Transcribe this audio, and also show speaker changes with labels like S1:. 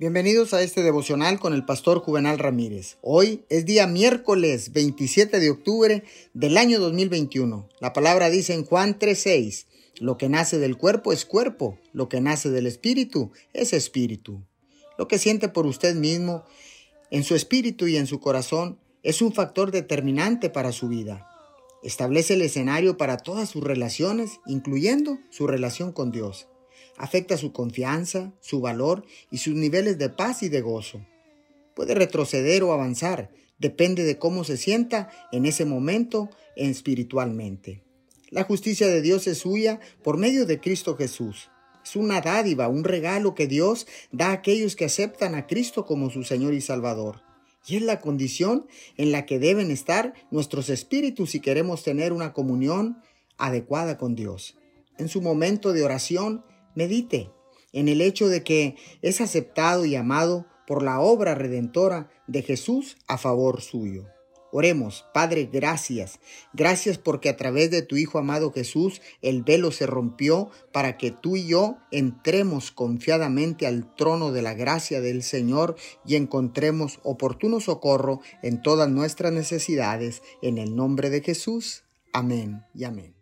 S1: Bienvenidos a este devocional con el pastor Juvenal Ramírez. Hoy es día miércoles 27 de octubre del año 2021. La palabra dice en Juan 3:6, lo que nace del cuerpo es cuerpo, lo que nace del espíritu es espíritu. Lo que siente por usted mismo, en su espíritu y en su corazón, es un factor determinante para su vida. Establece el escenario para todas sus relaciones, incluyendo su relación con Dios afecta su confianza, su valor y sus niveles de paz y de gozo. Puede retroceder o avanzar, depende de cómo se sienta en ese momento espiritualmente. La justicia de Dios es suya por medio de Cristo Jesús. Es una dádiva, un regalo que Dios da a aquellos que aceptan a Cristo como su Señor y Salvador. Y es la condición en la que deben estar nuestros espíritus si queremos tener una comunión adecuada con Dios. En su momento de oración, Medite en el hecho de que es aceptado y amado por la obra redentora de Jesús a favor suyo. Oremos, Padre, gracias. Gracias porque a través de tu Hijo amado Jesús el velo se rompió para que tú y yo entremos confiadamente al trono de la gracia del Señor y encontremos oportuno socorro en todas nuestras necesidades. En el nombre de Jesús. Amén y amén.